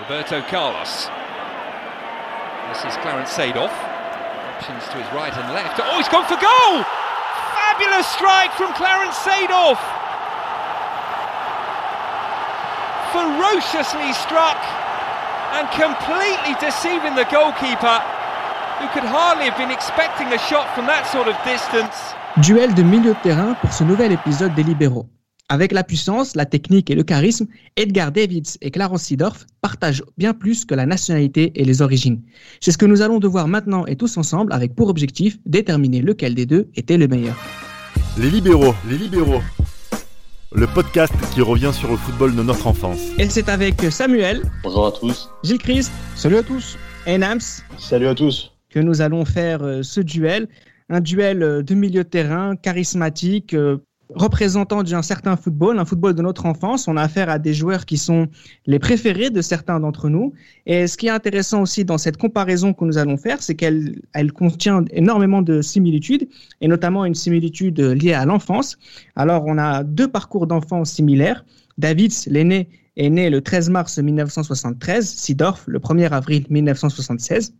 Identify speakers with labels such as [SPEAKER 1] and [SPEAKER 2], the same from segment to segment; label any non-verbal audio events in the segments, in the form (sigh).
[SPEAKER 1] Roberto Carlos. This is Clarence Sadoff. Options to his right and left. Oh, he's gone for goal! Fabulous strike from Clarence Sadoff! Ferociously struck and completely deceiving the goalkeeper, who could hardly have been expecting a shot from that sort of distance.
[SPEAKER 2] Duel de milieu de terrain pour ce nouvel épisode des Libéraux. Avec la puissance, la technique et le charisme, Edgar Davids et Clarence Seedorf partagent bien plus que la nationalité et les origines. C'est ce que nous allons devoir maintenant et tous ensemble avec pour objectif déterminer lequel des deux était le meilleur.
[SPEAKER 3] Les libéraux, les libéraux. Le podcast qui revient sur le football de notre enfance.
[SPEAKER 2] Et c'est avec Samuel.
[SPEAKER 4] Bonjour à tous.
[SPEAKER 2] Gilles Christ.
[SPEAKER 5] Salut à tous.
[SPEAKER 2] Et Nams.
[SPEAKER 4] Salut à tous.
[SPEAKER 2] Que nous allons faire euh, ce duel. Un duel euh, de milieu de terrain charismatique, euh, représentant d'un certain football, un football de notre enfance. On a affaire à des joueurs qui sont les préférés de certains d'entre nous. Et ce qui est intéressant aussi dans cette comparaison que nous allons faire, c'est qu'elle elle contient énormément de similitudes, et notamment une similitude liée à l'enfance. Alors, on a deux parcours d'enfance similaires. Davids, l'aîné, est né le 13 mars 1973, Sidorf le 1er avril 1976.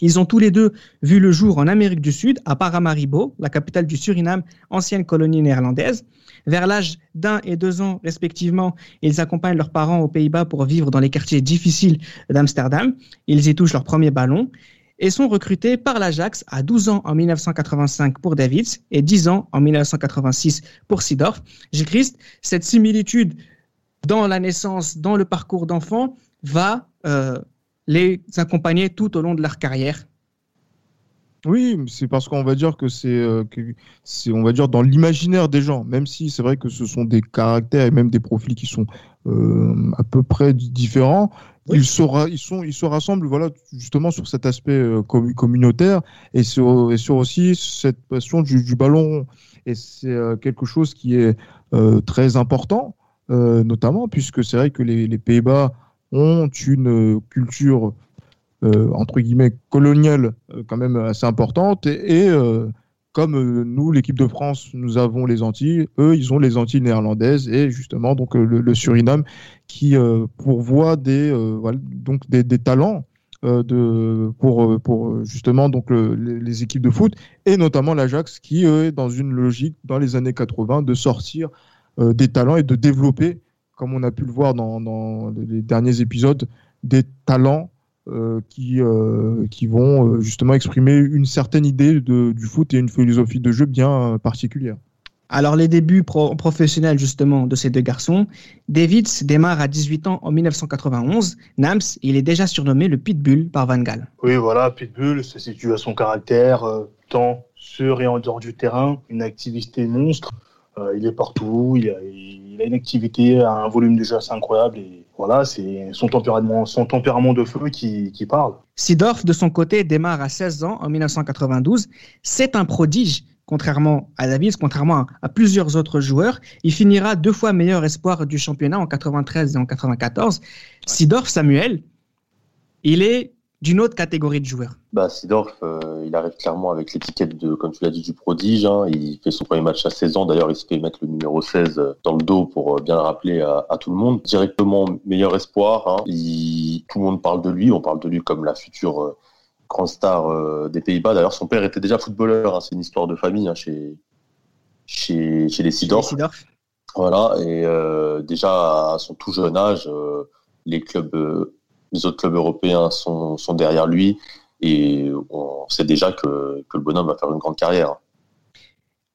[SPEAKER 2] Ils ont tous les deux vu le jour en Amérique du Sud, à Paramaribo, la capitale du Suriname, ancienne colonie néerlandaise. Vers l'âge d'un et deux ans, respectivement, ils accompagnent leurs parents aux Pays-Bas pour vivre dans les quartiers difficiles d'Amsterdam. Ils y touchent leur premier ballon et sont recrutés par l'Ajax à 12 ans en 1985 pour Davids et 10 ans en 1986 pour Sidorf. Gilles Christ, cette similitude dans la naissance, dans le parcours d'enfant, va euh, les accompagner tout au long de leur carrière
[SPEAKER 5] oui, c'est parce qu'on va dire que c'est, euh, on va dire dans l'imaginaire des gens, même si c'est vrai que ce sont des caractères et même des profils qui sont euh, à peu près différents. Ils, se ils, sont, ils se rassemblent voilà, justement sur cet aspect euh, communautaire et sur, et sur, aussi cette passion du, ballon. Et c'est quelque chose qui est très important, notamment puisque c'est vrai que les, les Pays-Bas ont une culture euh, entre guillemets coloniale euh, quand même assez importante. Et, euh, comme nous, l'équipe de France, nous avons les Antilles, eux, ils ont les Antilles néerlandaises et justement donc le, Suriname qui pourvoit des, donc des, talents de, pour, pour justement donc les, équipes de foot et notamment l'Ajax qui est dans une logique dans les années 80 de sortir des talents et de développer, comme on a pu le voir dans, dans les derniers épisodes, des talents euh, qui, euh, qui vont euh, justement exprimer une certaine idée de, du foot et une philosophie de jeu bien particulière.
[SPEAKER 2] Alors les débuts professionnels justement de ces deux garçons, Davids démarre à 18 ans en 1991. Nams, il est déjà surnommé le Pitbull par Van Gaal.
[SPEAKER 4] Oui voilà, Pitbull, ça situe à son caractère, tant sur et en dehors du terrain, une activité monstre. il est partout, il a, il a, une activité, un volume de jeu assez incroyable et voilà, c'est son tempérament, son tempérament de feu qui, qui parle.
[SPEAKER 2] Sidorf, de son côté, démarre à 16 ans en 1992. C'est un prodige, contrairement à Davis, contrairement à, plusieurs autres joueurs. Il finira deux fois meilleur espoir du championnat en 93 et en 94. Sidorf, Samuel, il est d'une autre catégorie de joueurs
[SPEAKER 4] bah, Sidorf, euh, il arrive clairement avec l'étiquette de, comme tu l'as dit, du prodige. Hein. Il fait son premier match à 16 ans. D'ailleurs, il se fait mettre le numéro 16 euh, dans le dos pour euh, bien le rappeler à, tout le monde. Directement meilleur espoir. Hein. tout le monde parle de lui. On parle de lui comme la future grande star des Pays-Bas. D'ailleurs, son père était déjà footballeur. Hein. C'est une histoire de famille chez, chez, chez les Sidorf. Voilà. Et déjà, à son tout jeune âge, les clubs les autres clubs européens sont, sont derrière lui et on sait déjà que, que, le bonhomme va faire une grande carrière.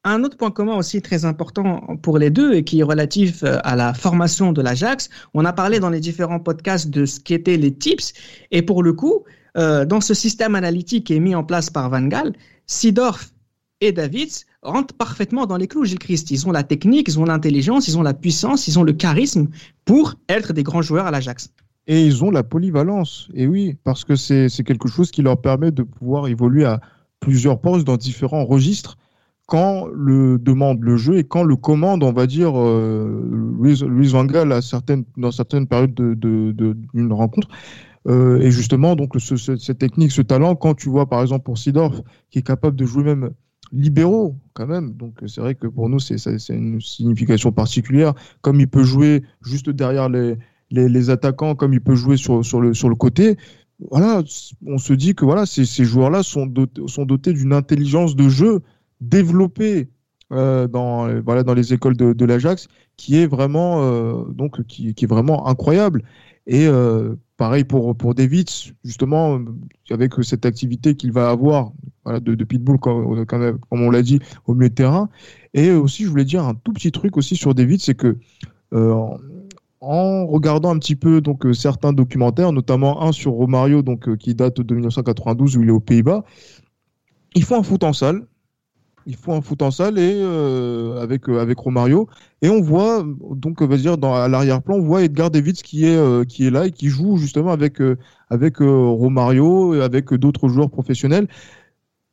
[SPEAKER 2] Un autre point commun aussi très important pour les deux et qui est relatif euh, à la formation de l'Ajax, on a parlé dans les différents podcasts de ce qu'étaient les tips et pour le coup, euh, dans ce système analytique qui est mis en place par Van Gaal, Sidorf et Davids rentrent parfaitement dans les clous, Gilles Christ. Ils ont la technique, ils ont l'intelligence, ils ont la puissance, ils ont le charisme pour être des grands joueurs à l'Ajax.
[SPEAKER 5] Et ils ont la polyvalence. Et oui, parce que c'est quelque chose qui leur permet de pouvoir évoluer à plusieurs postes dans différents registres quand le demande le jeu et quand le commande, on va dire, euh, à certaines, dans certaines périodes d'une de, de, rencontre. Euh, et justement, donc, cette technique, ce talent, quand tu vois, par exemple, pour Sidorf, qui est capable de jouer même libéraux, quand même. Donc, c'est vrai que pour nous, c'est une signification particulière. Comme il peut jouer juste derrière les, les, attaquants comme il peut jouer sur, le, côté. Voilà, on se dit que voilà, ces, joueurs-là sont dotés, d'une intelligence de jeu développée euh, dans, voilà, dans les écoles de, l'Ajax qui est vraiment, euh, donc, qui, est vraiment incroyable. Et euh, pareil pour, pour David, justement, avec cette activité qu'il va avoir de, pitbull, comme, on l'a dit, au milieu de terrain. Et aussi, je voulais dire un tout petit truc aussi sur David, c'est que en regardant un petit peu donc certains documentaires, notamment un sur Romario, donc qui date de 1992 où il est aux Pays-Bas, il faut un foot en salle. Il faut un foot en salle et euh, avec euh, avec Romario. Et on voit donc dire dans à l'arrière-plan on voit Edgar Davids qui est euh, qui est là et qui joue justement avec avec Romario et avec d'autres joueurs professionnels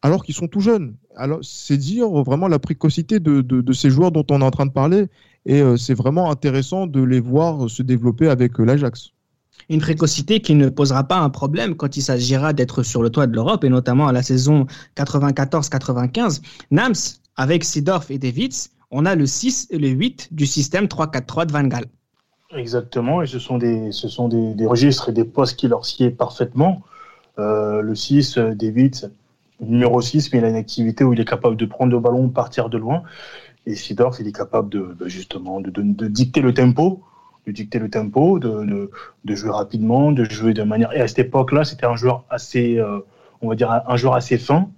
[SPEAKER 5] alors qu'ils sont tout jeunes. Alors c'est dire vraiment la précocité de, de, de, ces joueurs dont on est en train de parler et c'est vraiment intéressant de les voir se développer avec l'Ajax
[SPEAKER 2] une précocité qui ne posera pas un problème quand il s'agira d'être sur le toit de l'Europe, et notamment à la saison 94-95. Nams, avec Sidorf et Davids, on a le 6 et le 8 du système 3-4-3 de Van Gaal.
[SPEAKER 6] Exactement, et ce sont des, ce sont des, des registres et des postes qui leur sied parfaitement. Euh, le 6, Davids, numéro 6, mais il a une activité où il est capable de prendre le ballon, partir de loin. Et Sidorf, il est capable de, justement de, de, dicter le tempo de dicter le tempo, de, de, jouer rapidement, de jouer de manière. Et à cette époque-là, c'était un joueur assez, euh, on va dire, un, joueur assez fin,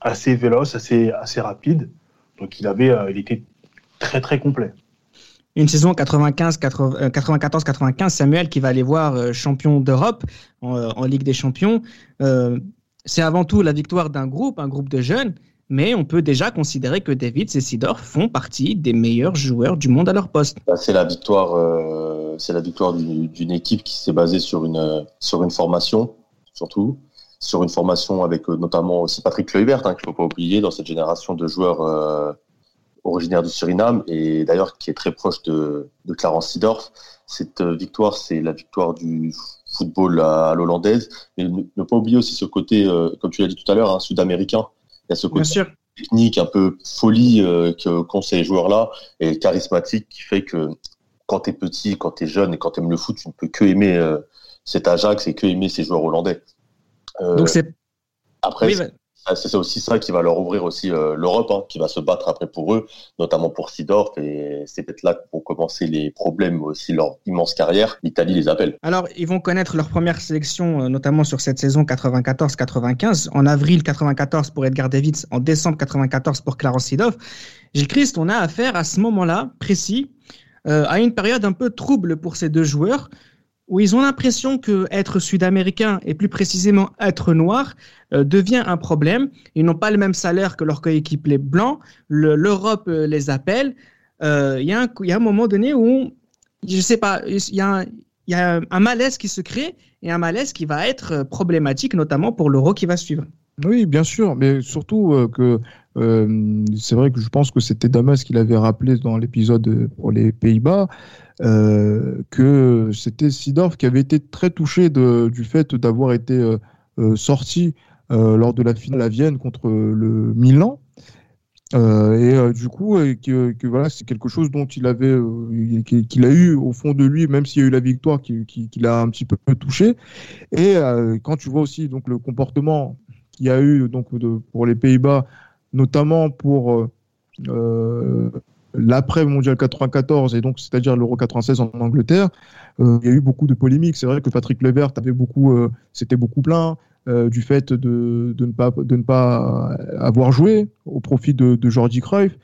[SPEAKER 6] assez véloce, assez, assez rapide. Donc il avait, euh, il était très très complet.
[SPEAKER 2] Une saison 94-95, Samuel qui va aller voir champion d'Europe en, Ligue des Champions. C'est avant tout la victoire d'un groupe, un groupe de jeunes, mais on peut déjà considérer que David et Sidor font partie des meilleurs joueurs du monde à leur poste.
[SPEAKER 4] Bah, c'est la victoire, euh, c'est la victoire d'une équipe qui s'est basée sur une sur une formation surtout, sur une formation avec euh, notamment aussi Patrick Kluivert hein, qu'il faut pas oublier dans cette génération de joueurs euh, originaires du Suriname et d'ailleurs qui est très proche de, de Clarence Sidorf. Cette victoire, c'est la victoire du football à, l'hollandaise, mais ne, pas oublier aussi ce côté, comme tu l'as dit tout à l'heure, hein, sud-américain. Il y a ce côté technique, un peu folie euh, qu'ont ces joueurs-là et charismatique qui fait que quand tu es petit, quand tu es jeune et quand tu aimes le foot, tu ne peux que aimer euh, cet Ajax et que aimer ces joueurs hollandais.
[SPEAKER 2] Euh, Donc c'est
[SPEAKER 4] après, ah, c'est aussi ça qui va leur ouvrir aussi euh, l'Europe, hein, qui va se battre après pour eux, notamment pour Sidorf. Et c'est peut-être là que vont commencer les problèmes aussi leur immense carrière. L'Italie les appelle.
[SPEAKER 2] Alors, ils vont connaître leur première sélection, euh, notamment sur cette saison 94-95. En avril 94 pour Edgar Davids, en décembre 94 pour Clarence Sidorf. Gilles Christ, on a affaire à ce moment-là précis euh, à une période un peu trouble pour ces deux joueurs où ils ont l'impression que être sud-américain et plus précisément être noir euh, devient un problème. Ils n'ont pas le même salaire que leurs coéquipiers blancs. L'Europe euh, les appelle. Euh, il y, a un moment donné où, je sais pas, il y, a un, malaise qui se crée et un malaise qui va être problématique, notamment pour l'euro qui va suivre.
[SPEAKER 5] Oui, bien sûr, mais surtout que c'est vrai que je pense que c'était Damas qui l'avait rappelé dans l'épisode pour les Pays-Bas. Euh, que c'était Sidorf qui avait été très touché du fait d'avoir été euh, euh, sorti lors de la finale à Vienne contre le Milan. et du coup, que, voilà, c'est quelque chose dont il avait, qu'il a eu au fond de lui, même s'il y a eu la victoire, qui, qui, l'a un petit peu touché. Et quand tu vois aussi donc le comportement qu'il y a eu donc pour les Pays-Bas, notamment pour l'après mondial 94 et donc c'est-à-dire l'Euro 96 en Angleterre, euh, il y a eu beaucoup de polémiques. C'est vrai que Patrick Levert avait beaucoup, euh, c'était beaucoup plein euh, du fait de, de, ne pas de ne pas avoir joué au profit de, de Jordi Cruyff.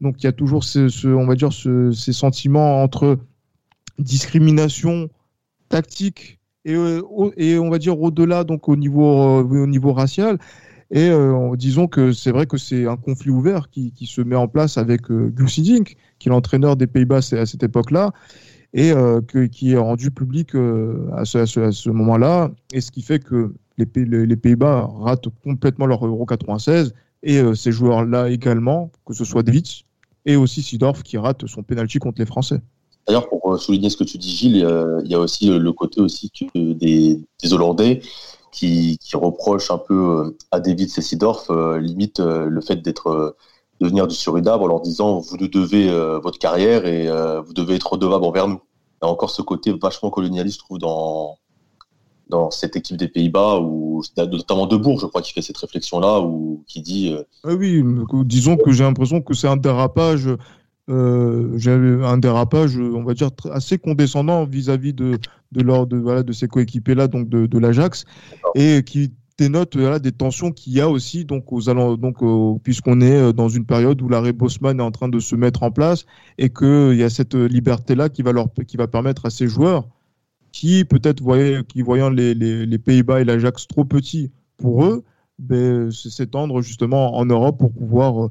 [SPEAKER 5] Donc il y a toujours ce, on va dire ce, ces sentiments entre discrimination tactique et, et on va dire au-delà donc au niveau au niveau racial et euh, disons que c'est vrai que c'est un conflit ouvert qui, se met en place avec euh, Gus Dink, qui est l'entraîneur des Pays-Bas à cette époque-là, et euh, qui est rendu public euh, à ce, moment-là, et ce qui fait que les, Pays-Bas ratent complètement leur Euro 96, et ces joueurs-là également, que ce soit Davids et aussi Sidorf, qui rate son penalty contre les Français.
[SPEAKER 4] D'ailleurs, pour souligner ce que tu dis, Gilles, il y a aussi le côté aussi des Hollandais qui, reproche un peu euh, à David Sessidorf euh, limite euh, le fait d'être de venir du Suriname en leur disant vous nous devez votre carrière et vous devez être redevable envers nous. y a encore ce côté vachement colonialiste, je trouve, dans, dans cette équipe des Pays-Bas, ou notamment de Bourg, je crois, qui fait cette réflexion-là, ou qui dit.
[SPEAKER 5] Ah oui, disons que j'ai l'impression que c'est un dérapage. Euh, un dérapage, on va dire, assez condescendant vis-à-vis de, de, leur, de, voilà, de ces coéquipiers-là, donc de, de l'Ajax, et qui dénote voilà, des tensions qu'il y a aussi, donc, aux donc, puisqu'on est euh, dans une période où l'arrêt Bosman est en train de se mettre en place et qu'il y a cette liberté-là qui, va leur, qui va permettre à ces joueurs qui peut-être voyaient, qui voyant les, les, Pays-Bas et l'Ajax trop petits pour eux, ben, s'étendre justement en Europe pour pouvoir euh,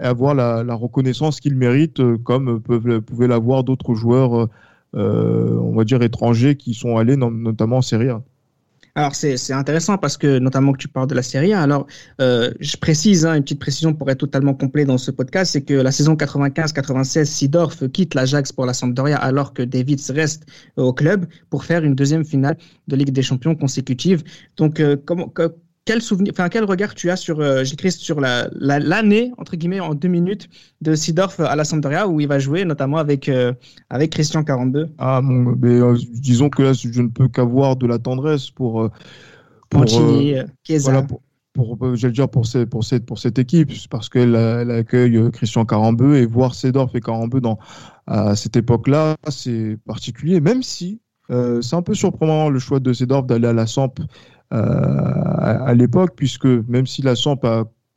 [SPEAKER 5] avoir la, reconnaissance qu'ils méritent, euh, comme peuvent, pouvaient l'avoir d'autres joueurs, euh, on va dire étrangers, qui sont allés notamment en Serie A.
[SPEAKER 2] Alors c'est intéressant parce que notamment que tu parles de la série A. Alors euh, je précise hein, une petite précision pour être totalement complet dans ce podcast, c'est que la saison 95-96, Sidorf quitte l'Ajax pour la Sampdoria alors que Davids reste au club pour faire une deuxième finale de Ligue des Champions consécutive. Donc euh, comment quel souvenir, enfin quel regard tu as sur, euh, sur la, l'année entre guillemets en deux minutes de Sidorf à la Sampdoria où il va jouer notamment avec euh, avec Christian 42.
[SPEAKER 5] Ah bon, mais, euh, disons que là je ne peux qu'avoir de la tendresse pour
[SPEAKER 2] pour voilà,
[SPEAKER 5] pour, j'allais dire pour, cette, pour, cette, pour cette équipe, parce qu'elle accueille Christian Carambeu et voir Sedorf et Carambeu dans, à cette époque-là, c'est particulier, même si c'est un peu surprenant le choix de Sedorf d'aller à la Samp euh, à, l'époque, puisque même si la Samp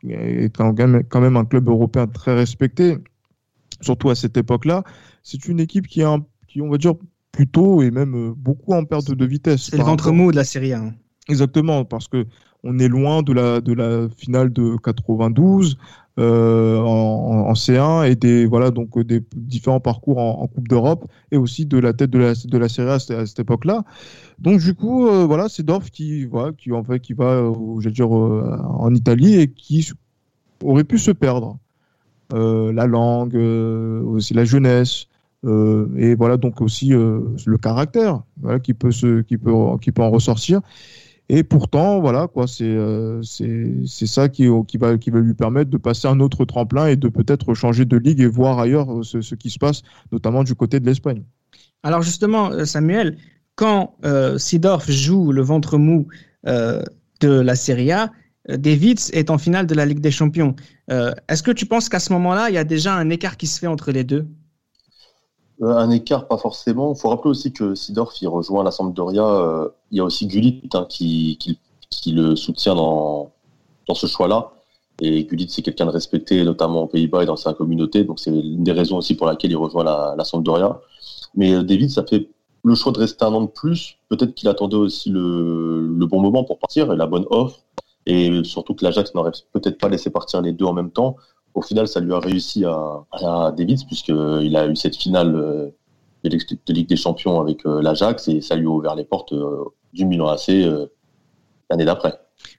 [SPEAKER 5] est quand même un club européen très respecté, surtout à cette époque-là, c'est une équipe qui, qui, on va dire, plutôt et même euh, beaucoup en perte de vitesse.
[SPEAKER 2] C'est le ventre mou de la Série A.
[SPEAKER 5] Exactement, parce que on est loin de la, de la finale de 92 euh, en, C1 et des voilà donc des différents parcours en, Coupe d'Europe et aussi de la tête de la, de la Serie A à cette, époque-là. Donc du coup euh, voilà c'est Dorf qui voilà qui en fait qui va euh, en Italie et qui aurait pu se perdre la langue aussi la jeunesse et voilà donc aussi le caractère qui peut se qui peut qui peut en ressortir et pourtant, voilà, quoi, c'est euh, ça qui, qui, va, lui permettre de passer un autre tremplin et de peut-être changer de ligue et voir ailleurs euh, ce, qui se passe, notamment du côté de l'Espagne.
[SPEAKER 2] Alors justement, euh, Samuel, quand euh, Sidorf joue le ventre mou de la Serie A, Davids est en finale de la Ligue des Champions. Est-ce que tu penses qu'à ce moment-là, il y a déjà un écart qui se fait entre les deux?
[SPEAKER 4] euh, un écart, pas forcément. Il faut rappeler aussi que Sidorf, il rejoint la Sampdoria. Euh, il y a aussi Gullit hein, qui, le soutient dans, ce choix-là. Et Gullit, c'est quelqu'un de respecté, notamment aux Pays-Bas et dans sa communauté. Donc, c'est une des raisons aussi pour laquelle il rejoint la, la. Mais euh, David, ça fait le choix de rester un an de plus. Peut-être qu'il attendait aussi le, le, bon moment pour partir et la bonne offre. Et surtout que l'Ajax n'aurait peut-être pas laissé partir les deux en même temps au final, ça lui a réussi à, à Davids, puisqu'il a eu cette finale euh, de Ligue des Champions avec euh, l'Ajax, et ça lui a ouvert les portes euh, du Milan AC l'année d'après.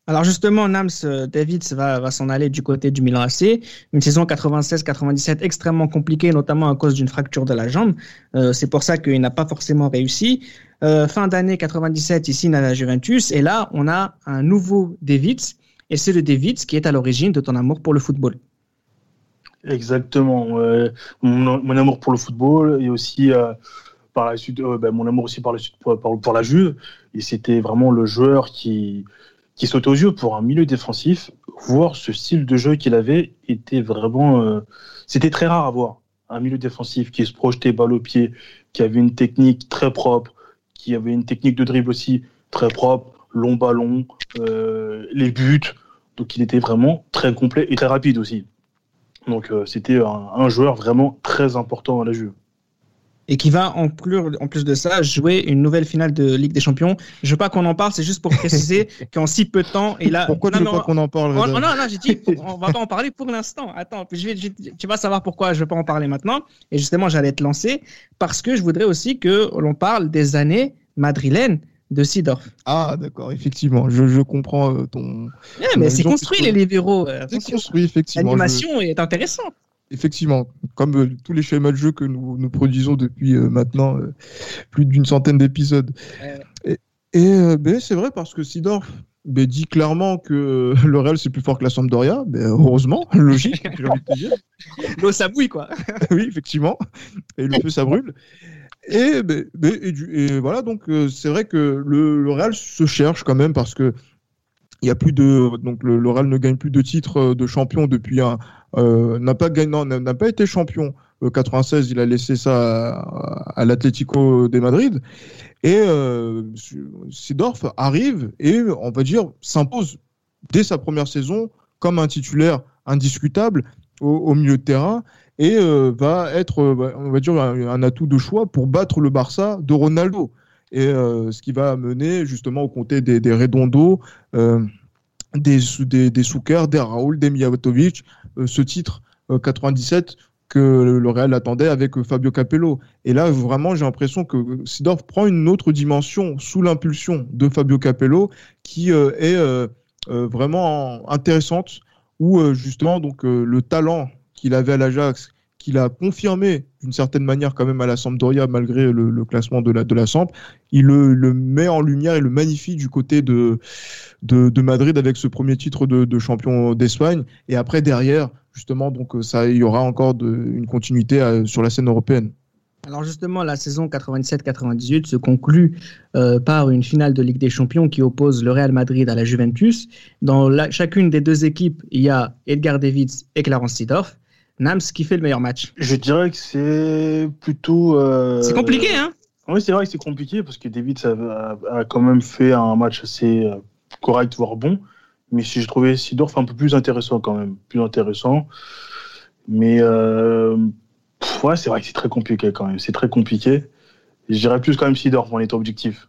[SPEAKER 2] Alors justement, Nams Davids va, s'en aller du côté du Milan AC. Une saison 96-97 extrêmement compliquée, notamment à cause d'une fracture de la jambe. c'est pour ça qu'il n'a pas forcément réussi. fin d'année 97, il signe à la Juventus. Et là, on a un nouveau Davids. Et c'est le Davids qui est à l'origine de ton amour pour le football.
[SPEAKER 6] Exactement. mon, amour pour le football et aussi euh, par la suite, euh, ben, mon amour aussi par la suite pour, la Juve. Et c'était vraiment le joueur qui, qui saute aux yeux pour un milieu défensif. Voir ce style de jeu qu'il avait était vraiment. Euh, c'était très rare à voir. Un milieu défensif qui se projetait balle au pied, qui avait une technique très propre, qui avait une technique de dribble aussi très propre, long ballon, les buts. Donc il était vraiment très complet et très rapide aussi. Donc euh, c'était un, joueur vraiment très important à la Juve.
[SPEAKER 2] Et qui va en plus, en plus de ça jouer une nouvelle finale de Ligue des Champions. Je veux pas qu'on en parle, c'est juste pour préciser (laughs) qu'en si peu de temps, et là.
[SPEAKER 5] Pourquoi tu veux pas qu'on en parle
[SPEAKER 2] Non, non, non, j'ai dit, on va pas en parler pour l'instant. Attends, je vais, tu vas savoir pourquoi je veux pas en parler maintenant. Et justement, j'allais te lancer parce que je voudrais aussi que l'on parle des années madrilènes de Sidorf.
[SPEAKER 5] Ah, d'accord, effectivement, je, comprends euh, ton.
[SPEAKER 2] mais c'est construit les libéraux.
[SPEAKER 5] Euh, c'est construit, effectivement.
[SPEAKER 2] L'animation est intéressante.
[SPEAKER 5] Effectivement, comme euh, tous les schémas de jeu que nous, nous produisons depuis maintenant plus d'une centaine d'épisodes. Et, ben, c'est vrai parce que Sidorf ben, dit clairement que le Real c'est plus fort que la Sampdoria. Ben, heureusement, (laughs) logique, j'ai envie de te dire.
[SPEAKER 2] L'eau ça bouille quoi.
[SPEAKER 5] oui, effectivement. Et le feu ça brûle. Et, et, voilà, donc c'est vrai que le, Real se cherche quand même parce que il y a plus de donc le, Real ne gagne plus de titres de champion depuis un n'a pas gagné n'a pas été champion. 96 il a laissé ça à, l'Atlético de Madrid. Et euh, Sidorf arrive et on va dire s'impose dès sa première saison comme un titulaire indiscutable au, milieu de terrain et euh, va être, euh, on va dire, un, atout de choix pour battre le Barça de Ronaldo. Et euh, ce qui va mener justement au côté des, des Redondo, des, des, des Souker, des Raoul, des Mijatovic, ce titre 97 que le Real attendait avec Fabio Capello. Et là, vraiment, j'ai l'impression que Sidorf prend une autre dimension sous l'impulsion de Fabio Capello qui est vraiment intéressante où justement donc le talent qu'il avait à l'Ajax, qu'il a confirmé d'une certaine manière quand même à la Sampdoria malgré le, classement de la, de la il le, met en lumière et le magnifie du côté de, de, Madrid avec ce premier titre de, champion d'Espagne. Et après, derrière, justement, donc ça, il y aura encore de, une continuité euh, sur la scène européenne.
[SPEAKER 2] Alors justement, la saison 97-98 se conclut euh, par une finale de Ligue des Champions qui oppose le Real Madrid à la Juventus. Dans chacune des deux équipes, il y a Edgar Davids et Clarence Seedorf. Nams, qui fait le meilleur match
[SPEAKER 6] Je dirais que c'est plutôt. Euh,
[SPEAKER 2] c'est compliqué, hein
[SPEAKER 6] Oui, c'est vrai que c'est compliqué parce que David a, a, quand même fait un match assez euh, correct, voire bon. Mais si je trouvais Sidorf un peu plus intéressant quand même, plus intéressant. Mais euh, ouais, c'est vrai que c'est très compliqué quand même. C'est très compliqué. Je dirais plus quand même Sidorf en étant objectif.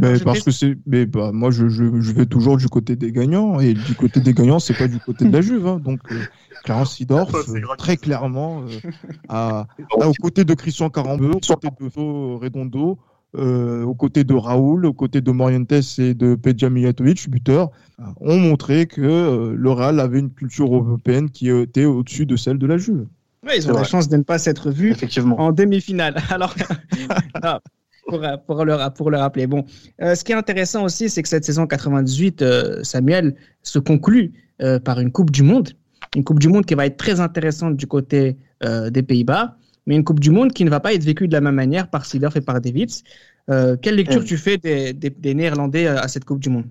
[SPEAKER 5] Mais parce que c'est, mais bah, moi je, je, je, vais toujours du côté des gagnants et du côté des gagnants c'est pas du côté de la Juve hein. donc euh, Clarence (laughs) Sidorf euh, très clairement euh, (laughs) à, aux côtés de Christian Carambeu, aux côtés de Redondo, euh, aux côtés de Raoul, aux côtés de Morientes et de Pedja Mijatovic, buteur, ont montré que euh, le Real avait une culture européenne qui était au-dessus de celle de la Juve.
[SPEAKER 2] Ils ont la chance de ne pas s'être vus en demi-finale. (laughs) Alors, pour, pour, le, pour le rappeler. Bon, euh, ce qui est intéressant aussi, c'est que cette saison 98, euh, Samuel, se conclut euh, par une Coupe du Monde. Une Coupe du Monde qui va être très intéressante du côté des Pays-Bas, mais une Coupe du Monde qui ne va pas être vécue de la même manière par Seedorf et par Davids. quelle lecture tu fais des, des, Néerlandais à cette Coupe du Monde?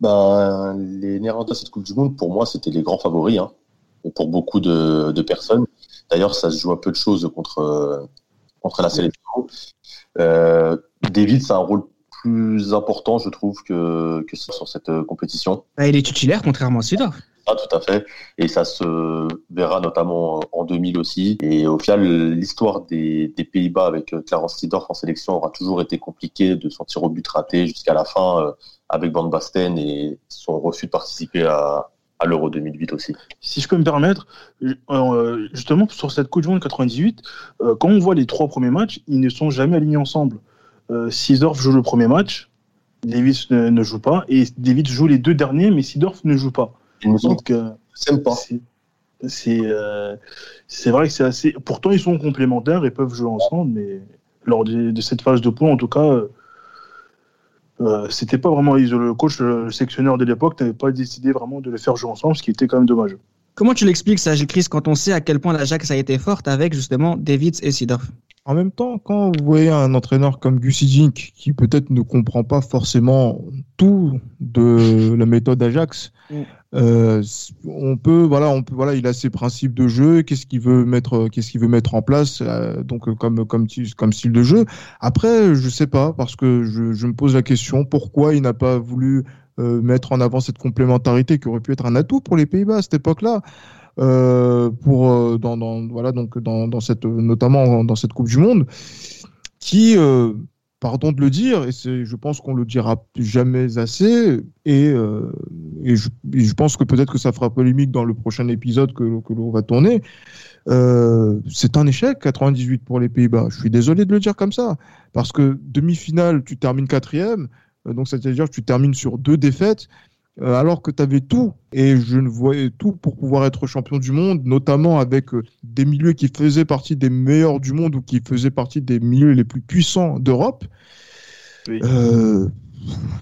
[SPEAKER 4] Ben, Les Néerlandais à cette Coupe du Monde, pour moi, c'était les grands favoris, hein, pour beaucoup de, de personnes. D'ailleurs, ça se joue à peu de choses contre, contre la sélection. Euh, David, c'est un rôle plus important, je trouve, que, que sur cette euh, compétition.
[SPEAKER 2] Bah, il est titulaire, contrairement à Sidorf.
[SPEAKER 4] Ah, tout à fait. Et ça se verra notamment en 2000 aussi. Et au final, l'histoire des, des Pays-Bas avec euh, Clarence Sidorf en sélection aura toujours été compliquée de sortir au but raté jusqu'à la fin euh, avec Van Basten et son refus de participer à, à l'Euro 2008 aussi.
[SPEAKER 6] Si je peux me permettre, euh, justement sur cette Coupe du Monde 98, euh, quand on voit les trois premiers matchs, ils ne sont jamais alignés ensemble. Euh, Sidorf joue le premier match, Davis ne, joue pas, et David joue les deux derniers, mais Sidorf ne joue pas.
[SPEAKER 4] Donc, euh, pas.
[SPEAKER 6] C'est vrai que c'est assez. Pourtant, ils sont complémentaires et peuvent jouer ensemble, mais lors de, de cette phase de points, en tout cas, euh, c'était pas vraiment le coach le sectionneur de l'époque n'avait pas décidé vraiment de les faire jouer ensemble, ce qui était quand même dommage.
[SPEAKER 2] Comment tu l'expliques ça, Chris, quand on sait à quel point l'Ajax a été forte avec justement Davids et Sidorf?
[SPEAKER 5] En même temps, quand vous voyez un entraîneur comme Gus Hiddink, qui peut-être ne comprend pas forcément tout de la méthode Ajax, mm. euh, on peut, voilà, on peut, voilà, il a ses principes de jeu, qu'est-ce qu'il veut mettre, qu'est-ce qu'il veut mettre en place, euh, donc comme comme comme style de jeu. Après, je sais pas, parce que je, je me pose la question, pourquoi il n'a pas voulu euh, mettre en avant cette complémentarité qui aurait pu être un atout pour les Pays-Bas à cette époque-là? Euh, pour euh, dans, voilà donc dans, dans cette notamment dans cette Coupe du Monde qui euh, pardon de le dire et je pense qu'on le dira jamais assez et, et, je, je, pense que peut-être que ça fera polémique dans le prochain épisode que, que l'on va tourner c'est un échec 98 pour les Pays-Bas. Je suis désolé de le dire comme ça parce que demi-finale, tu termines quatrième, donc c'est-à-dire que tu termines sur deux défaites. Euh, alors que tu avais tout, et je ne voyais tout pour pouvoir être champion du monde, notamment avec euh, des milieux qui faisaient partie des meilleurs du monde ou qui faisaient partie des milieux les plus puissants d'Europe. Euh,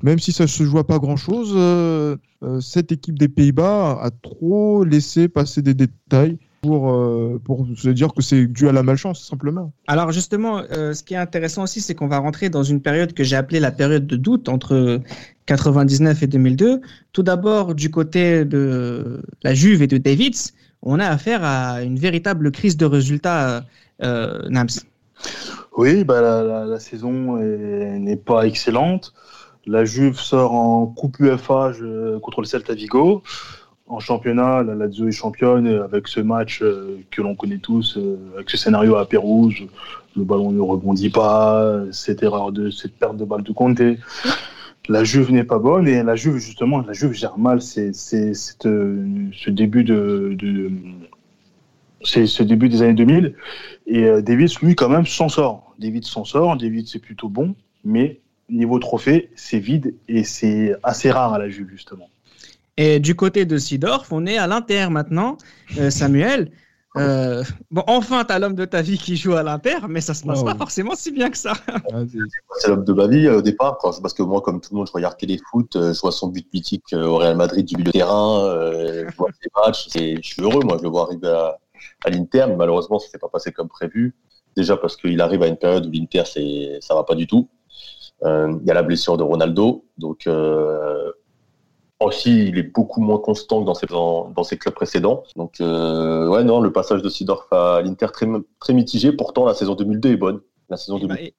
[SPEAKER 5] même si ça ne se joue pas grand-chose, cette équipe des Pays-Bas a trop laissé passer des détails pour, euh, pour se dire que c'est dû à la malchance, simplement.
[SPEAKER 2] Alors justement, euh, ce qui est intéressant aussi, c'est qu'on va rentrer dans une période que j'ai appelée la période de doute entre 99 et 2002. Tout d'abord, du côté de la Juve et de Davids, on a affaire à une véritable crise de résultats, euh, Nams.
[SPEAKER 6] Oui, bah, la, la, la saison n'est pas excellente. La Juve sort en Coupe UEFA contre le Celta Vigo. En championnat, la Lazio est championne avec ce match euh, que l'on connaît tous, euh, avec ce scénario à Pérouse. Le ballon ne rebondit pas, cette erreur de cette perte de balle de Conte. La Juve n'est pas bonne et la Juve justement, la Juve gère mal c'est ce début de, c'est ce début des années 2000 et euh, David lui quand même s'en sort. David s'en sort, David c'est plutôt bon, mais niveau trophée c'est vide et c'est assez rare à la Juve justement.
[SPEAKER 2] Et du côté de Sidorf, on est à l'Inter maintenant, euh, Samuel. Euh, bon, enfin, tu as l'homme de ta vie qui joue à l'Inter, mais ça se passe oh. pas forcément si bien que ça.
[SPEAKER 4] c'est l'homme de ma vie euh, au départ, parce que moi, comme tout le monde, je regarde téléfoot, euh, je vois son but mythique euh, au Real Madrid du milieu de terrain, je vois ses matchs, et je suis heureux, moi, je le vois arriver à, à l'Inter, mais malheureusement, ça s'est pas passé comme prévu. Déjà parce qu'il arrive à une période où l'Inter, ça va pas du tout. Il y a la blessure de Ronaldo, donc aussi, il est beaucoup moins constant que dans ses, dans, dans ses clubs précédents. Donc, euh, ouais, non, le passage de Sidorf à l'Inter très, très mitigé. Pourtant, la saison 2002 est bonne. La saison 2002.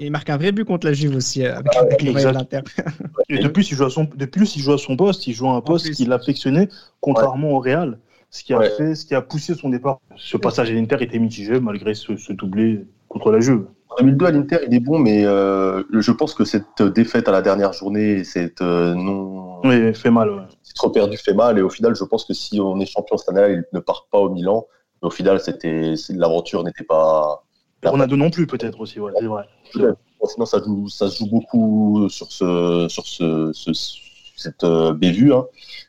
[SPEAKER 2] il marque un vrai but contre la Juve aussi euh, avec, avec l'Inter. (laughs)
[SPEAKER 6] Et depuis, il joue à son, depuis, il joue à son poste. Il joue à un poste qu'il affectionnait, contrairement au Real. Ce qui a ouais. fait, ce qui a poussé son départ. Ce passage à l'Inter était mitigé malgré ce, ce doublé contre la Juve.
[SPEAKER 4] En 2002 à l'Inter, il est bon, mais euh, je pense que cette défaite à la dernière journée, cette euh, non.
[SPEAKER 6] Oui, fait mal. Ouais.
[SPEAKER 4] Trop perdu, fait mal. Et au final, je pense que si on est champion cette année-là, il ne part pas au Milan. Mais au final, c'était l'aventure n'était pas.
[SPEAKER 6] On a deux non plus, peut-être aussi, ouais, c'est vrai.
[SPEAKER 4] Sinon, ça, joue, ça se joue beaucoup sur, ce, sur ce, ce cette euh, bévue. Hein.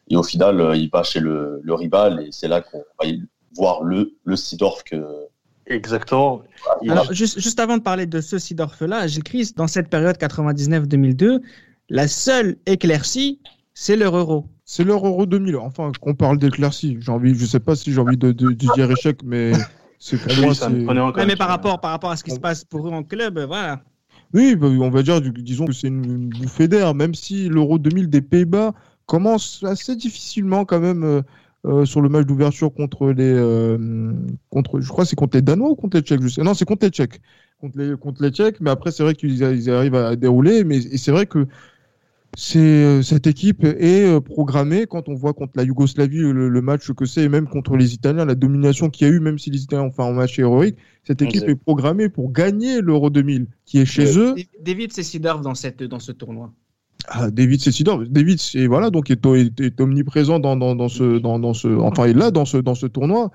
[SPEAKER 4] Et au final, il va chez le, le rival et c'est là qu'on va voir le, le Sidorf que,
[SPEAKER 6] Exactement.
[SPEAKER 2] Alors, juste, juste, avant de parler de ce Sidorf-là, Gilles Christ, dans cette période 99-2002, la seule éclaircie, c'est leur euro.
[SPEAKER 5] C'est leur euro 2000. Enfin, qu'on parle d'éclaircie. J'ai envie, je sais pas si j'ai envie de, de, de, dire échec, mais c'est (laughs) pour
[SPEAKER 2] oui, moi. Ouais, mais par rapport, par rapport à ce qui on... se passe pour eux en club, voilà.
[SPEAKER 5] Oui, bah, on va dire, disons que c'est une, une bouffée d'air, même si l'euro 2000 des Pays-Bas commence assez difficilement quand même. Euh, euh, sur le match d'ouverture contre les euh, contre je crois c'est contre les Danois ou contre les Tchèques je sais non c'est contre les Tchèques. Contre les contre les Tchèques mais après c'est vrai qu'ils ils arrivent à dérouler mais c'est vrai que c'est euh, cette équipe est programmée quand on voit contre la Yougoslavie le, le match que c'est et même contre les Italiens la domination qu'il y a eu même si les Italiens ont fait un match héroïque cette équipe est programmée pour gagner l'Euro 2000 qui est chez eux.
[SPEAKER 2] David Cessidorf dans cette dans ce tournoi
[SPEAKER 5] ah, David Cessidor, David, c'est voilà, donc est, est, est omniprésent dans, dans, dans, ce, dans, dans ce, enfin, il est là dans ce, dans ce tournoi.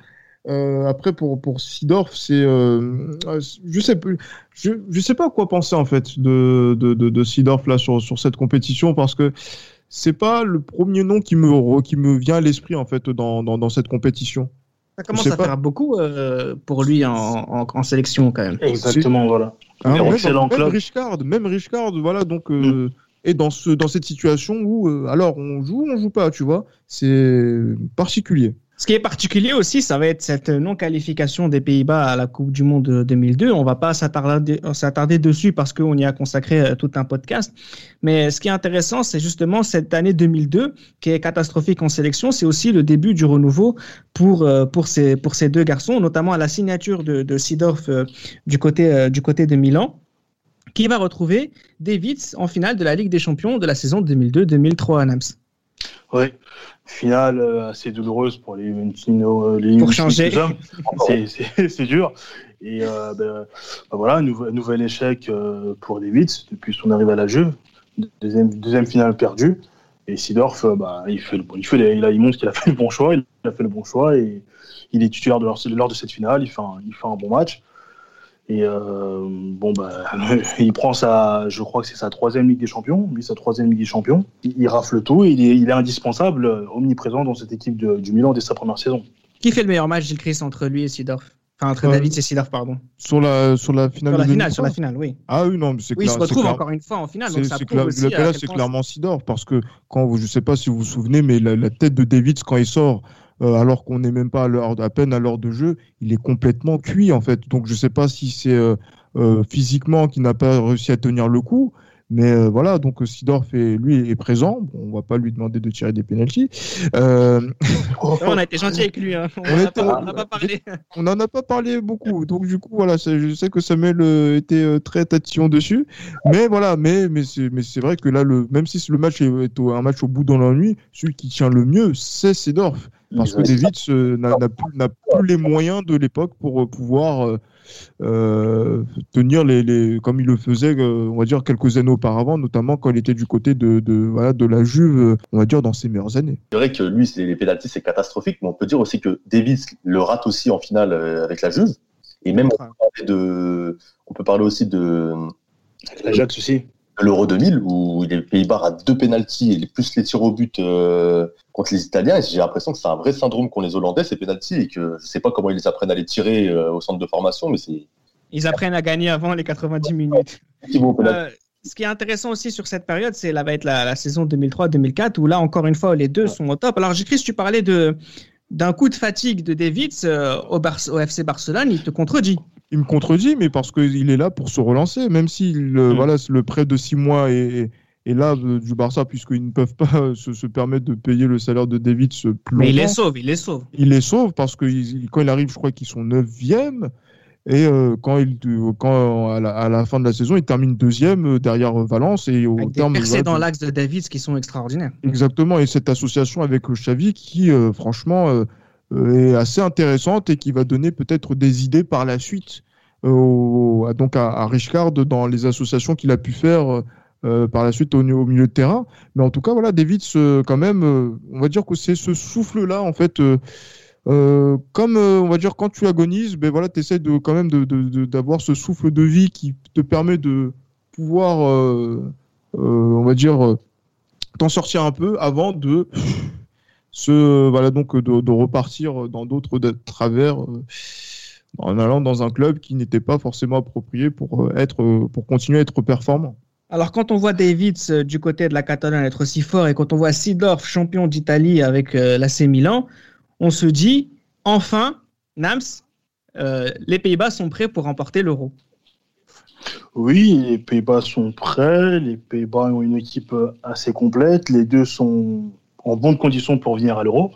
[SPEAKER 5] Euh, après, pour, pour Sidorf, c'est, euh, je sais plus, je, je sais pas quoi penser en fait de, de, de, de Sidorf là sur, sur cette compétition parce que c'est pas le premier nom qui me, qui me vient à l'esprit en fait dans, dans, dans cette compétition.
[SPEAKER 2] Ça commence à pas. faire beaucoup euh, pour lui en, en, en, sélection quand même.
[SPEAKER 6] Exactement, voilà.
[SPEAKER 5] Hein, même, même Richard, même Richard, voilà, donc. Mm et dans, ce, dans cette situation où, euh, alors, on joue, on joue pas, tu vois, c'est particulier.
[SPEAKER 2] Ce qui est particulier aussi, ça va être cette non-qualification des Pays-Bas à la Coupe du Monde 2002. On va pas s'attarder dessus parce qu'on y a consacré euh, tout un podcast. Mais ce qui est intéressant, c'est justement cette année 2002 qui est catastrophique en sélection. C'est aussi le début du renouveau pour, euh, pour, ces, pour ces deux garçons, notamment à la signature de, de Sidorf du, côté, du côté de Milan qui va retrouver Davids en finale de la Ligue des Champions de la saison 2002-2003 à Nams.
[SPEAKER 6] Oui, finale euh, assez douloureuse pour les Juventino, les
[SPEAKER 2] Pour changer. (laughs)
[SPEAKER 6] C'est dur. Et euh, ben, ben voilà, nouvel, nouvel échec euh, pour Davids depuis son arrivée à la Juve. Deuxième, deuxième finale perdue. Et Sidorf, bah, il, fait le, il, fait les, il, a, il montre qu'il a fait le bon choix. Il a fait le bon choix et il est titulaire de lors, lors de cette finale. Il fait un, il fait un bon match. Et euh, bon, bah, (laughs) il prend sa, je crois que c'est sa troisième Ligue des Champions, lui sa troisième Ligue des Champions. Il, il rafle tout, il est, il est indispensable, omniprésent dans cette équipe de, du Milan dès sa première saison.
[SPEAKER 2] Qui fait le meilleur match, Gilles Christ, entre lui et Sidorf? Enfin, entre euh, David et Sidorf, pardon.
[SPEAKER 5] Sur la, sur la finale
[SPEAKER 2] Sur la finale, sur la finale, oui.
[SPEAKER 5] Ah oui, non, c'est
[SPEAKER 2] Oui, il se retrouve encore une fois en finale. Donc ça prouve aussi
[SPEAKER 5] le cas c'est clairement Sidorf, parce que quand, je sais pas si vous vous souvenez, mais la, la tête de David, quand il sort euh, alors qu'on n'est même pas à, à, peine à l'heure de jeu, il est complètement cuit en fait. Donc je ne sais pas si c'est euh, euh, physiquement qu'il n'a pas réussi à tenir le coup, mais euh, voilà, donc Sidorf est, lui est présent. Bon, on va pas lui demander de tirer des pénalties.
[SPEAKER 2] Euh... on a été gentil avec lui. Hein. (laughs) On n'en a, pas parlé.
[SPEAKER 5] On a pas parlé beaucoup. Donc du coup, voilà, je sais que Samuel était très tatillon dessus. Mais voilà, mais, mais c'est vrai que là, le, même si le match est, un match au bout la nuit, celui qui tient le mieux, c'est Sidorf. Parce que David n'a plus, plus, les moyens de l'époque pour pouvoir euh, tenir les, les, comme il le faisait, euh, on va dire, quelques années auparavant, notamment quand il était du côté de, de, voilà, de la Juve, on va dire, dans ses meilleures années.
[SPEAKER 4] C'est vrai que lui, les pénalties, c'est catastrophique, mais on peut dire aussi que Davis le rate aussi en finale euh, avec la Juve. Et même, on peut parler, de, on peut parler aussi de.
[SPEAKER 6] L'Ajax aussi
[SPEAKER 4] l'Euro 2000 où les Pays-Bas a deux pénalties et plus les tirs au but euh, contre les Italiens. Et j'ai l'impression que c'est un vrai syndrome qu'ont les Hollandais, ces pénalties, et que je sais pas comment ils apprennent à les tirer euh, au centre de formation, mais c'est.
[SPEAKER 2] Ils apprennent à gagner avant les 90 minutes. Euh, ce qui est intéressant aussi sur cette période, c'est là va être la, la saison 2003-2004 où là encore une fois les deux sont au top. Alors Chris, tu parlais de d'un coup de fatigue de Davids au, Bar au FC Barcelone, il te contredit
[SPEAKER 5] il me contredit, mais parce qu'il est là pour se relancer, même si le, mm. voilà, le prêt de six mois est, est là euh, du Barça, puisqu'ils ne peuvent pas se, se, permettre de payer le salaire de David plus
[SPEAKER 2] Mais il les sauve, il les sauve.
[SPEAKER 5] Il les sauve parce que quand il arrive, je crois qu'ils sont neuvième. Et euh, quand, il, quand à la, à, la, fin de la saison, il termine deuxième euh, derrière Valence. Et au
[SPEAKER 2] avec terme des percées dans l'axe de David qui sont extraordinaires.
[SPEAKER 5] Exactement. Et cette association avec Xavi qui, euh, franchement, euh, est assez intéressante et qui va donner peut-être des idées par la suite euh, donc à, à Richcard dans les associations qu'il a pu faire euh, par la suite au, milieu de terrain. Mais en tout cas, voilà, David, quand même, on va dire que c'est ce souffle-là, en fait. Euh, comme on va dire quand tu agonises, ben voilà, tu essaies de, quand même d'avoir ce souffle de vie qui te permet de pouvoir, euh, euh, on va dire, t'en sortir un peu avant de ce voilà donc de, de repartir dans d'autres travers euh, en allant dans un club qui n'était pas forcément approprié pour euh, être euh, pour continuer à être performant.
[SPEAKER 2] Alors quand on voit Davids du côté de la Catalogne être aussi fort et quand on voit Sidorf champion d'Italie avec euh, l'AC Milan, on se dit enfin Nams, euh, les Pays-Bas sont prêts pour remporter l'Euro.
[SPEAKER 6] Oui, les Pays-Bas sont prêts. Les Pays-Bas ont une équipe assez complète. Les deux sont en bonnes conditions pour venir à l'Euro.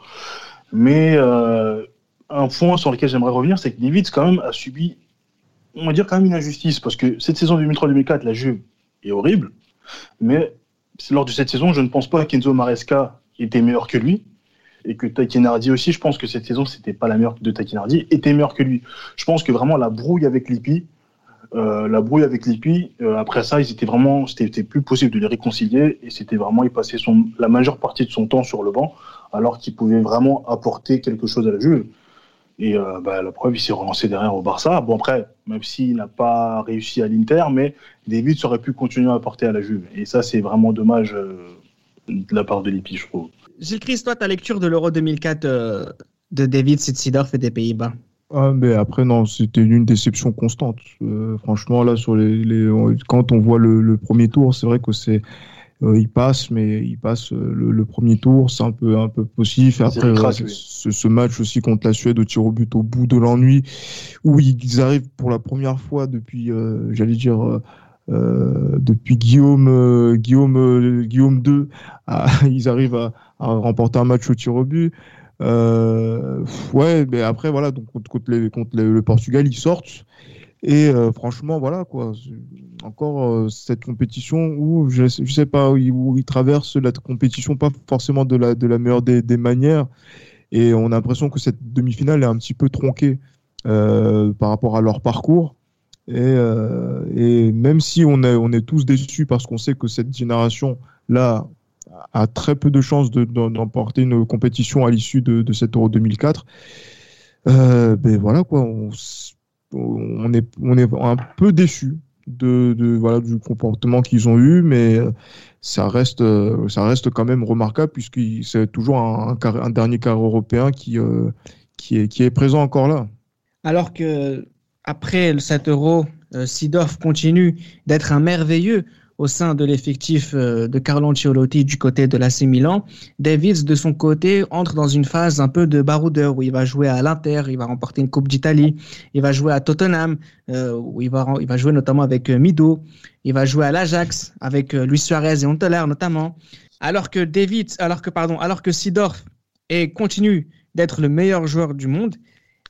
[SPEAKER 6] Mais euh, un point sur lequel j'aimerais revenir, c'est que Davids quand même a subi, on va dire quand même une injustice, parce que cette saison 2003-2004, la Juve est horrible, mais lors de cette saison, je ne pense pas qu'Enzo Maresca était meilleur que lui, et que Takinardi aussi, je pense que cette saison, c'était pas la meilleure de Takinardi, était meilleur que lui. Je pense que vraiment la brouille avec Lippi, euh, la brouille avec Lippi, euh, après ça, ils étaient vraiment, c'était plus possible de les réconcilier et c'était vraiment, il passait la majeure partie de son temps sur le banc alors qu'il pouvait vraiment apporter quelque chose à la Juve. Et euh, bah, la preuve, il s'est relancé derrière au Barça. Bon, après, même s'il n'a pas réussi à l'Inter, mais David aurait pu continuer à apporter à la Juve. Et ça, c'est vraiment dommage euh, de la part de Lippi, je trouve.
[SPEAKER 2] Gilles Christ, toi, ta lecture de l'Euro 2004 euh, de David Sidorf et des Pays-Bas
[SPEAKER 5] ah, mais après, non, c'était une déception constante. Euh, franchement, là, sur les, les, quand on voit le, le premier tour, c'est vrai que c'est. Euh, il passe, mais il passe euh, le, le premier tour, c'est un peu, un peu possible. Après, oui. ce, ce, match aussi contre la Suède au tir au but au bout de l'ennui, où ils arrivent pour la première fois depuis, j'allais dire, depuis Guillaume, Guillaume, Guillaume 2, à, (laughs) ils arrivent à, à remporter un match au tir au but. Euh, ouais, mais après, voilà, donc contre, le Portugal, ils sortent. Et euh, franchement, voilà, quoi. Encore euh, cette compétition où, je, je sais pas, où ils, traversent la compétition pas forcément de la, de la meilleure des, des manières. Et on a l'impression que cette demi-finale est un petit peu tronquée par rapport à leur parcours. Et, même si on est, on est tous déçus parce qu'on sait que cette génération-là a très peu de chances d'emporter de, une compétition à l'issue de, de, cet Euro 2004. Euh, ben voilà quoi, on, on, est, on est un peu déçu de, de voilà du comportement qu'ils ont eu, mais ça reste, ça reste quand même remarquable puisque c'est toujours un, dernier quart européen qui, euh, qui, est, qui est présent encore là.
[SPEAKER 2] Alors que après cet Euro, euh, Sidorf continue d'être un merveilleux au sein de l'effectif euh, de Carlo Ancelotti du côté de l'AC Milan. Davids, de son côté, entre dans une phase un peu de baroudeur où il va jouer à l'Inter, il va remporter une Coupe d'Italie, il va jouer à Tottenham, euh, où il va, jouer notamment avec euh, Mido, il va jouer à l'Ajax avec Luis Suarez et Huntelaar notamment. Alors que Davids, alors que, pardon, alors Sidorf continue d'être le meilleur joueur du monde,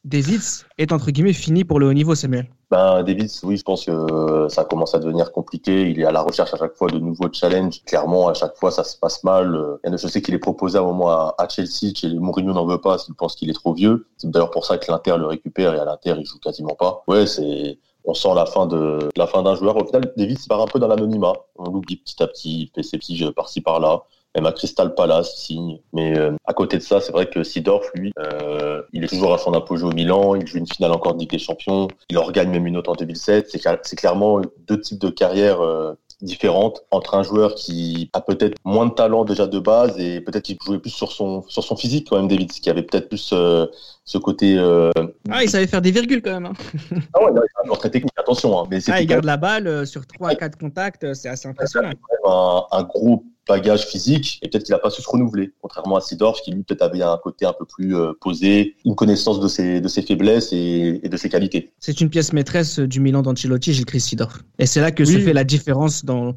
[SPEAKER 2] Davids est entre guillemets fini pour le haut niveau, Samuel.
[SPEAKER 4] Ben, David, oui, je pense que ça commence à devenir compliqué. Il est à la recherche à chaque fois de nouveaux challenges. Clairement, à chaque fois, ça se passe mal. Je sais qu'il est proposé à un moment à Chelsea. Mourinho n'en veut pas qu'il pense qu'il est trop vieux. C'est d'ailleurs pour ça que l'Inter le récupère et à l'Inter, il joue quasiment pas. Ouais, c'est, on sent la fin de la fin d'un joueur. Au final, David part un peu dans l'anonymat. On l'oublie petit à petit, il fait ses petits jeux par-ci par-là même à Crystal Palace signe. Mais euh, à côté de ça, c'est vrai que Sidorf, lui, euh, il est toujours à son apogée au Milan. Il joue une finale encore de Ligue des Champions. Il en regagne même une autre en 2007. C'est clairement deux types de carrières euh, différentes entre un joueur qui a peut-être moins de talent déjà de base et peut-être qu'il jouait plus sur son sur son physique quand même David qui avait peut-être plus ce côté
[SPEAKER 2] ah il savait faire des virgules quand même hein. (laughs)
[SPEAKER 4] ah ouais il est très technique attention hein,
[SPEAKER 2] mais ah, il garde la balle sur 3 à 4 contacts c'est assez impressionnant
[SPEAKER 4] un, un gros bagage physique et peut-être qu'il n'a pas su se renouveler, contrairement à Sidorf qui lui peut-être avait un côté un peu plus euh, posé, une connaissance de ses, de ses faiblesses et, de ses qualités.
[SPEAKER 2] C'est une pièce maîtresse du Milan d'Ancelotti, Gilles Chris Sidorf. Et c'est là que se fait la différence dans,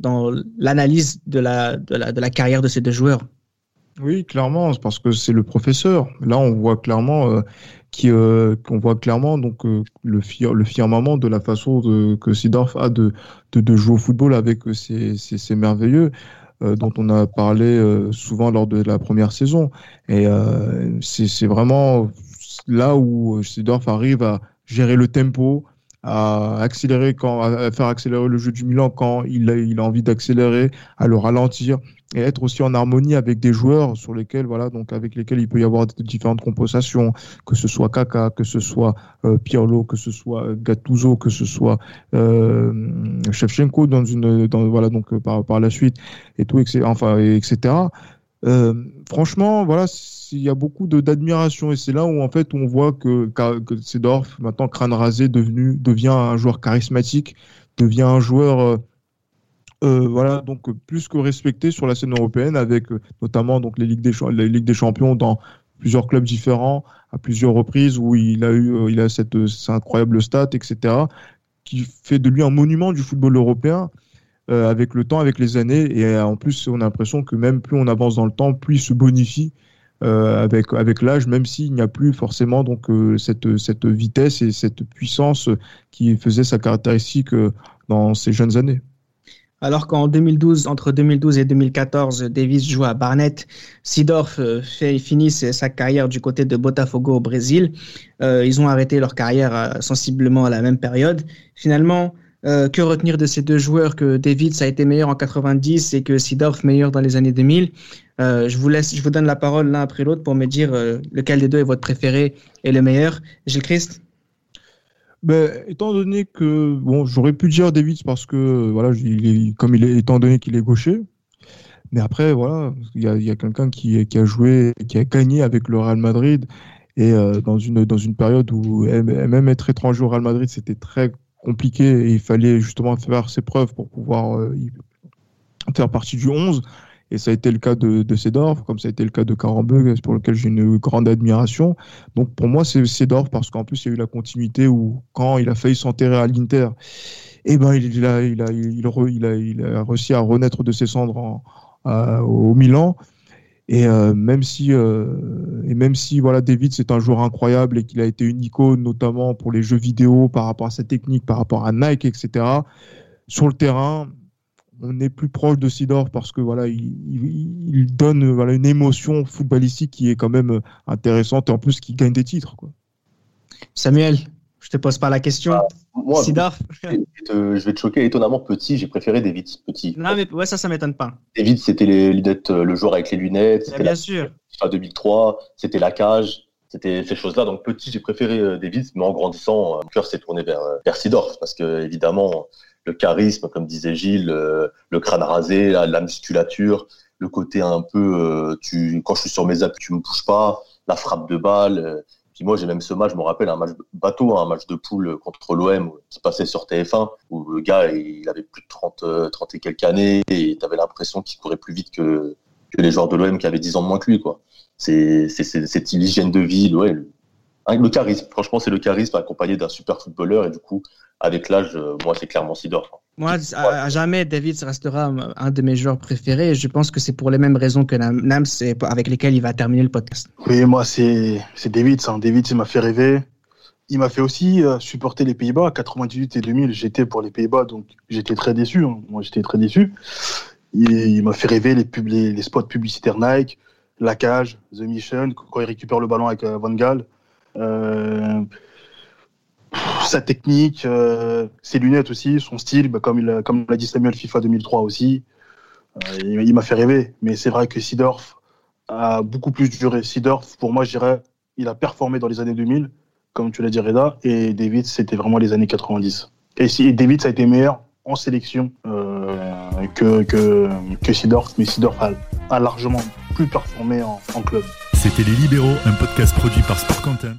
[SPEAKER 2] dans l'analyse de la, de, la, de la carrière de ces deux joueurs.
[SPEAKER 5] Oui, clairement, parce que c'est le professeur. Là, on voit clairement euh, euh qu'on voit clairement donc euh, le, le firmament de la façon de, que Sidorf a de, de, de, jouer au football avec ses merveilleux. Euh, dont on a parlé euh, souvent lors de la première saison. Et euh, c'est vraiment là où Sidorf arrive à gérer le tempo, à accélérer quand, à faire accélérer le jeu du Milan quand il a, il a envie d'accélérer, à le ralentir et être aussi en harmonie avec des joueurs sur lesquels, voilà, donc avec lesquels il peut y avoir différentes compensations, que ce soit Kaka, que ce soit euh, Pirlo, que ce soit Gattuso, que ce soit euh, Shevchenko dans une, dans, voilà, donc euh, par, par la suite et tout, etc. Enfin, etc. Euh, franchement, voilà, il y a beaucoup d'admiration et c'est là où en fait on voit que, que Sedorf, maintenant crâne rasé, devenu, devient un joueur charismatique, devient un joueur euh, euh, voilà donc plus que respecté sur la scène européenne avec notamment donc les ligues des les ligues des champions dans plusieurs clubs différents à plusieurs reprises où il a eu il a cette, incroyable stat etc qui fait de lui un monument du football européen euh, avec le temps, avec les années. Et euh, en plus, on a l'impression que même plus on avance dans le temps, plus il se bonifie euh, avec, avec l'âge, même s'il n'y a plus forcément donc cette, cette vitesse et cette puissance qui faisait sa caractéristique dans ses jeunes années.
[SPEAKER 2] Alors qu'en 2012, entre 2012 et 2014, Davis joue à Barnet, Sidorf fait, finit sa carrière du côté de Botafogo au Brésil. ils ont arrêté leur carrière sensiblement à la même période. Finalement, euh, que retenir de ces deux joueurs que David ça a été meilleur en 90 et que Sidorf meilleur dans les années 2000 euh, Je vous laisse, je vous donne la parole l'un après l'autre pour me dire euh, lequel des deux est votre préféré et le meilleur. Gilles Christ
[SPEAKER 5] ben, étant donné que bon, j'aurais pu dire David parce que voilà, il est, comme il est, étant donné qu'il est gaucher, mais après voilà, il y a, quelqu'un qui, qui, a joué, qui a gagné avec le Real Madrid. Et dans une dans une période où même être étranger au Real Madrid c'était très compliqué et il fallait justement faire ses preuves pour pouvoir euh, faire partie du 11. Et ça a été le cas de, de comme ça a été le cas de Karambeu, pour lequel j'ai une grande admiration. Donc pour moi, c'est Sedorf parce qu'en plus, il y a eu la continuité où, quand il a failli s'enterrer à l'Inter, eh ben, il, a, il, a, il, a, il, a, réussi à renaître de ses cendres au Milan. Et euh, même si, euh, et même si voilà, David c'est un joueur incroyable et qu'il a été une icône notamment pour les jeux vidéo par rapport à sa technique, par rapport à Nike, etc. Sur le terrain, on est plus proche de Sidor parce que voilà, il, il, donne voilà une émotion footballistique qui est quand même intéressante et en plus qui gagne des titres. Quoi.
[SPEAKER 2] Samuel, je te pose pas la question. Moi, Je,
[SPEAKER 4] vais te choquer étonnamment petit. J'ai préféré David petit.
[SPEAKER 2] Non, mais ouais, ça, ça m'étonne pas.
[SPEAKER 4] David, c'était les lunettes, euh, le joueur avec les lunettes.
[SPEAKER 2] C'était bien sûr.
[SPEAKER 4] FIFA 2003, c'était la cage, c'était ces choses-là. Donc petit, j'ai préféré euh, David, mais en grandissant, euh, mon cœur s'est tourné vers, vers Sidorf parce que évidemment, le charisme, comme disait Gilles, le crâne rasé, la, musculature, le côté un peu, tu, quand je suis sur mes appuis, tu me touches pas, la frappe de balle Moi, j'ai même ce match, je me rappelle, un match bateau, un match de poule contre l'OM qui passait sur TF1, où le gars, il avait plus de 30, 30 et quelques années, et tu avais l'impression qu'il courait plus vite que, les joueurs de l'OM qui avaient 10 ans de moins que lui. quoi. C'est cette hygiène de vie, ouais, le, charisme. Franchement, c'est le charisme accompagné d'un super footballeur, et du coup, avec l'âge, moi, c'est clairement Sidor.
[SPEAKER 2] Moi, à, jamais, David restera un de mes joueurs préférés. Et je pense que c'est pour les mêmes raisons que Nams, avec lesquelles il va terminer le podcast.
[SPEAKER 6] Oui, moi, c'est David. Hein. David, il m'a fait rêver. Il m'a fait aussi euh, supporter les Pays-Bas. 98 et 2000, j'étais pour les Pays-Bas, donc j'étais très déçu. Hein. Moi, j'étais très déçu. Il, m'a fait rêver les, pub les, spots publicitaires Nike, la cage, The Mission, quand il récupère le ballon avec euh, Van Gaal. Euh, sa technique, euh, ses lunettes aussi, son style, bah, comme l'a dit Samuel FIFA 2003 aussi. Euh, il, m'a fait rêver. Mais c'est vrai que Sidorf a beaucoup plus duré. Sidorf, pour moi, je dirais, il a performé dans les années 2000, comme tu l'as dit Reda, et David, c'était vraiment les années 90. Et, David, ça a été meilleur en sélection que, que, que Sidorf, mais Sidorf largement plus performé en, en club.
[SPEAKER 3] C'était Les Libéraux, un podcast produit par Sport Content.